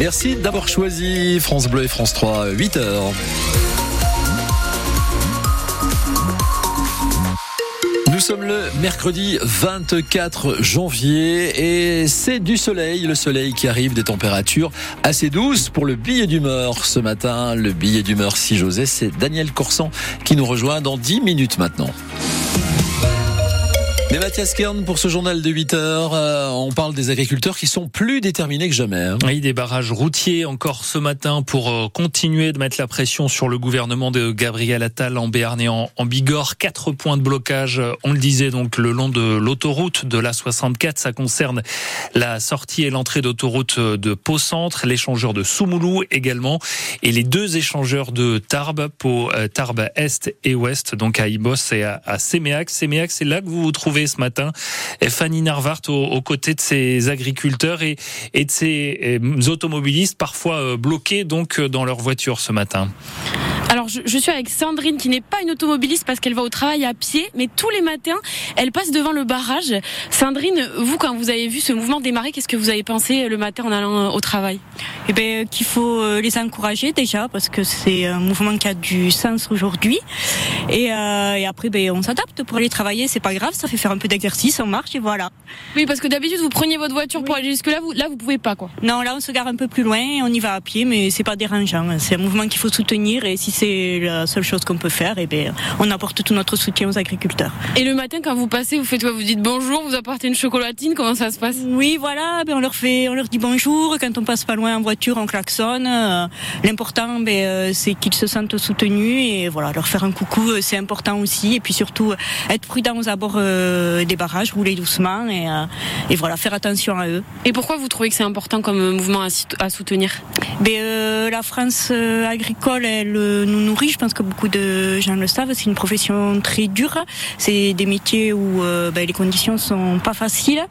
Merci d'avoir choisi France Bleu et France 3, 8 heures. Nous sommes le mercredi 24 janvier et c'est du soleil, le soleil qui arrive des températures assez douces pour le billet d'humeur ce matin. Le billet d'humeur si José, c'est Daniel Corsan qui nous rejoint dans 10 minutes maintenant. Mais Mathias Kern, pour ce journal de 8 heures, euh, on parle des agriculteurs qui sont plus déterminés que jamais. Hein. Oui, des barrages routiers encore ce matin pour euh, continuer de mettre la pression sur le gouvernement de Gabriel Attal en Béarn et en, en Bigorre. Quatre points de blocage, euh, on le disait donc le long de l'autoroute de la 64. Ça concerne la sortie et l'entrée d'autoroute de Pau-Centre, l'échangeur de Soumoulou également, et les deux échangeurs de Tarbes, Pau, Tarbes Est et Ouest, donc à Ibos et à, à Séméac. Séméac, c'est là que vous vous trouvez ce matin. Fanny Narvart aux, côtés de ces agriculteurs et, de ces euh, automobilistes parfois euh, bloqués donc euh, dans leur voiture ce matin. Alors je, je, suis avec Sandrine qui n'est pas une automobiliste parce qu'elle va au travail à pied, mais tous les matins elle passe devant le barrage. Sandrine, vous quand vous avez vu ce mouvement démarrer, qu'est-ce que vous avez pensé le matin en allant au travail? Eh bien qu'il faut les encourager déjà parce que c'est un mouvement qui a du sens aujourd'hui. Et, euh, et, après ben, on s'adapte pour aller travailler, c'est pas grave, ça fait faire un peu d'exercice, on marche et voilà. Oui parce que d'habitude vous preniez votre voiture pour aller jusque là, vous, là vous pouvez pas quoi. Non là on se gare un peu plus loin, on y va à pied mais c'est pas dérangeant. C'est un mouvement qu'il faut soutenir et si c'est la seule chose qu'on peut faire, et bien, on apporte tout notre soutien aux agriculteurs. Et le matin, quand vous passez, vous faites quoi? Vous dites bonjour, vous apportez une chocolatine, comment ça se passe? Oui, voilà, ben on leur fait, on leur dit bonjour. Quand on passe pas loin en voiture, on klaxonne. Euh, l'important, ben, euh, c'est qu'ils se sentent soutenus et voilà, leur faire un coucou, euh, c'est important aussi. Et puis surtout, être prudent aux abords des barrages, rouler doucement et, et voilà, faire attention à eux. Et pourquoi vous trouvez que c'est important comme mouvement à, soutenir? Ben, La France agricole, elle nous nourrit je pense que beaucoup de gens le savent, c'est une profession très dure. C'est des métiers où euh, ben, les conditions sont pas faciles.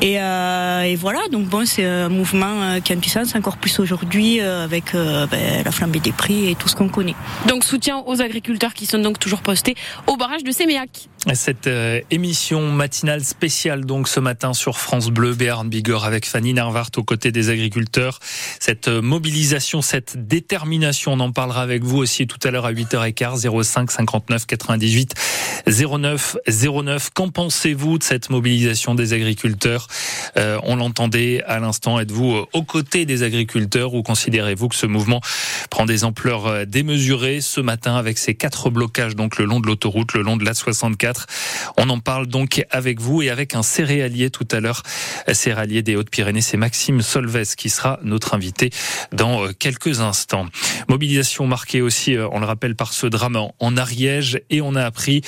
Et, euh, et voilà, donc bon, c'est un mouvement euh, qui a du sens encore plus aujourd'hui avec ben, la flambée des prix et tout ce qu'on connaît. Donc soutien aux agriculteurs qui sont donc toujours postés au barrage de Séméac. Cette émission matinale spéciale donc ce matin sur France Bleu, Béarn Bigorre avec Fanny Narvart aux côtés des agriculteurs. Cette mobilisation, cette détermination, on en parlera avec vous aussi tout à l'heure à 8h15, 05 59 98 09 09. Qu'en pensez-vous de cette mobilisation des agriculteurs? Euh, On l'entendait à l'instant. Êtes-vous euh, aux côtés des agriculteurs ou considérez-vous que ce mouvement prend des ampleurs euh, démesurées? Ce matin avec ces quatre blocages donc le long de l'autoroute, le long de la 64 On en parle donc avec vous et avec un céréalier tout à l'heure, céréalier des Hautes-Pyrénées. C'est Maxime Solves qui sera notre invité dans quelques instants. Mobilisation marquée aussi, on le rappelle, par ce drame en Ariège et on a appris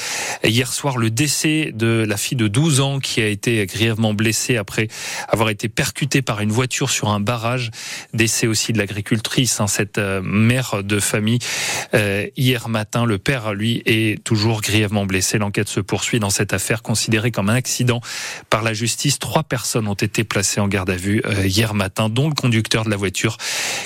hier soir le décès de la fille de 12 ans qui a été grièvement blessée après avoir été percutée par une voiture sur un barrage. Décès aussi de l'agricultrice, hein, cette euh, mère de famille. Euh, hier matin, le père, lui, est toujours grièvement blessé. L'enquête se poursuit dans cette affaire considérée comme un accident par la justice. Trois personnes ont été placées en garde à vue euh, hier matin, dont le conducteur de la voiture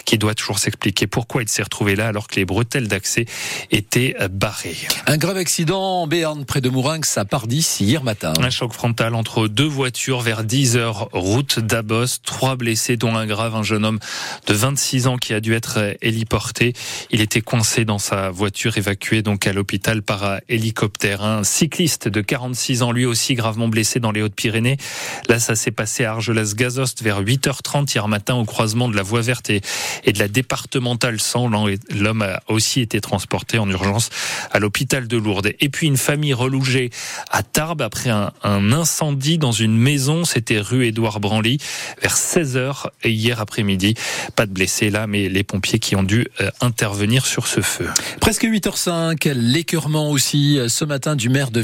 qui doit toujours s'expliquer pourquoi il s'est retrouvé là alors que les bretelles d'accès étaient barrées. Un grave accident en Béarn près de Mourinx à Pardis hier matin. Un choc frontal entre deux voitures vers 10 heures, route d'Abos. Trois blessés, dont un grave, un jeune homme de 26 ans qui a dû être héliporté. Il était coincé dans sa voiture, évacué donc à l'hôpital par hélicoptère. Un cycliste de 46 ans, lui aussi gravement blessé dans les Hautes-Pyrénées. Là, ça s'est passé à Argelès-Gazost vers 8h30 hier matin au croisement de la voie verte et, de la départementale 100. L'homme a aussi été transporté en urgence à l'hôpital de Lourdes. Et puis une famille relogé à Tarbes après un, incendie dans une maison. C'était rue Édouard Branly vers 16h hier après-midi. Pas de blessés là, mais les pompiers qui ont dû euh, intervenir sur ce feu. Presque 8h05, l'écœurement aussi euh, ce matin du maire de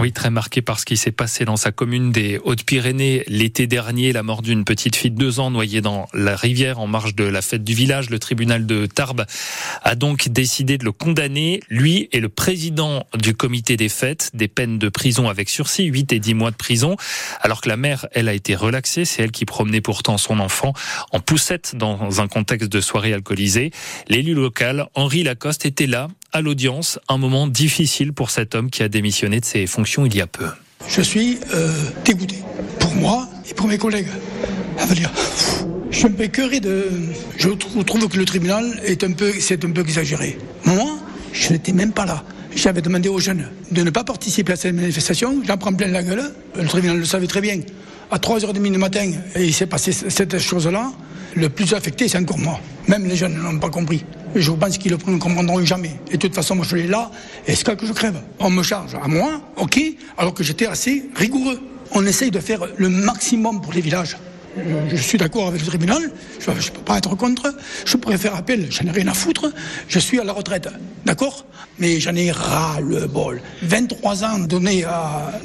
Oui, très marqué par ce qui s'est passé dans sa commune des Hautes-Pyrénées l'été dernier, la mort d'une petite fille de deux ans noyée dans la rivière en marge de la fête du village. Le tribunal de Tarbes a donc décidé de le condamner, lui et le président du comité des faites, des peines de prison avec sursis, 8 et 10 mois de prison, alors que la mère, elle, a été relaxée. C'est elle qui promenait pourtant son enfant en poussette dans un contexte de soirée alcoolisée. L'élu local, Henri Lacoste, était là à l'audience, un moment difficile pour cet homme qui a démissionné de ses fonctions il y a peu. Je suis euh, dégoûté, pour moi et pour mes collègues. À dire, Je peu écœuré de. Je trouve que le tribunal est un peu, c'est un peu exagéré. Moi, je n'étais même pas là. J'avais demandé aux jeunes de ne pas participer à cette manifestation. J'en prends plein la gueule. Le tribunal le savait très bien. À 3h30 du matin, il s'est passé cette chose-là. Le plus affecté, c'est encore moi. Même les jeunes n'ont pas compris. Je pense qu'ils ne comprendront jamais. Et de toute façon, moi, je suis là. Et ce que je crève? On me charge à moi, ok, alors que j'étais assez rigoureux. On essaye de faire le maximum pour les villages. Je suis d'accord avec le tribunal, je ne peux pas être contre, je pourrais faire appel, j'en ai rien à foutre, je suis à la retraite, d'accord? Mais j'en ai ras le bol. 23 ans donnés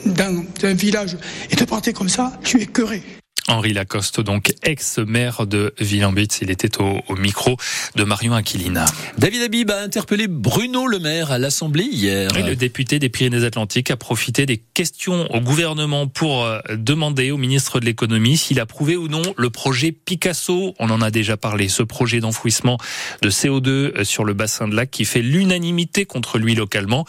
dans un village et de partir comme ça, je suis écœuré. Henri Lacoste, donc ex-maire de Villambitz, il était au, micro de Marion Aquilina. David Habib a interpellé Bruno Le Maire à l'Assemblée hier. le député des Pyrénées-Atlantiques a profité des questions au gouvernement pour euh, demander au ministre de l'économie s'il a prouvé ou non le projet Picasso. On en a déjà parlé, ce projet d'enfouissement de CO2 euh, sur le bassin de lac qui fait l'unanimité contre lui localement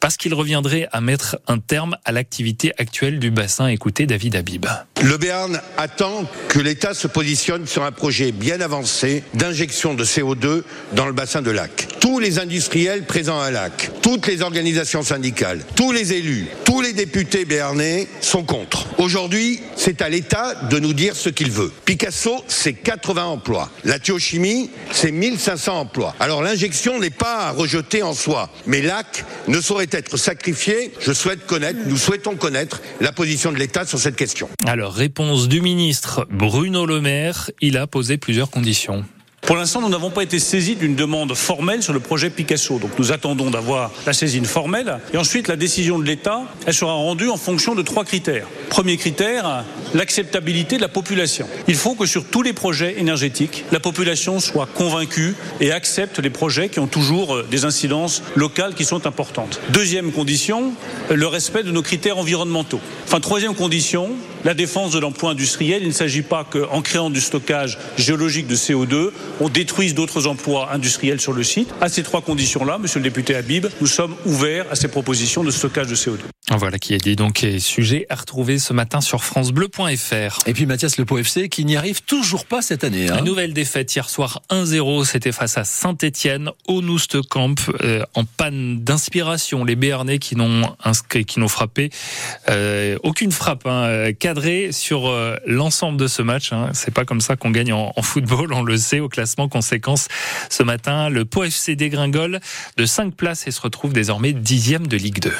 parce qu'il reviendrait à mettre un terme à l'activité actuelle du bassin. Écoutez David Habib. Le Béarn attend que l'État se positionne sur un projet bien avancé d'injection de CO2 dans le bassin de lac. Tous les industriels présents à lac, toutes les organisations syndicales, tous les élus, tous les députés béarnais sont contre. Aujourd'hui, c'est à l'État de nous dire ce qu'il veut. Picasso, c'est 80 emplois. La thiochimie, c'est 1500 emplois. Alors l'injection n'est pas à rejeter en soi, mais lac ne saurait être sacrifié. Je souhaite connaître, nous souhaitons connaître la position de l'État sur cette question. Alors réponse du ministre Bruno Le Maire, il a posé plusieurs conditions. Pour l'instant, nous n'avons pas été saisis d'une demande formelle sur le projet Picasso. Donc nous attendons d'avoir la saisine formelle. Et ensuite, la décision de l'État, elle sera rendue en fonction de trois critères. Premier critère, l'acceptabilité de la population. Il faut que sur tous les projets énergétiques, la population soit convaincue et accepte les projets qui ont toujours euh, des incidences locales qui sont importantes. Deuxième condition, le respect de nos critères environnementaux. Enfin, troisième condition, la défense de l'emploi industriel. Il ne s'agit pas qu'en créant du stockage géologique de CO2, on détruise d'autres emplois industriels sur le site. À ces trois conditions-là, monsieur le député Habib, nous sommes ouverts à ces propositions de stockage de CO2. Voilà qui a dit donc sujet à retrouver ce matin sur francebleu.fr. Et puis Mathias Le FC qui n'y arrive toujours pas cette année. Hein. Une nouvelle défaite hier soir 1-0, c'était face à Saint-Étienne au Noustecamp euh, en panne d'inspiration. Les Béarnais qui n'ont inscrit, qui n'ont frappé euh, aucune frappe hein, cadrée sur euh, l'ensemble de ce match. Hein. C'est pas comme ça qu'on gagne en, football, on le sait au classement. Conséquence ce matin, le Pau FC dégringole de 5 places et se retrouve désormais dixième de Ligue 2.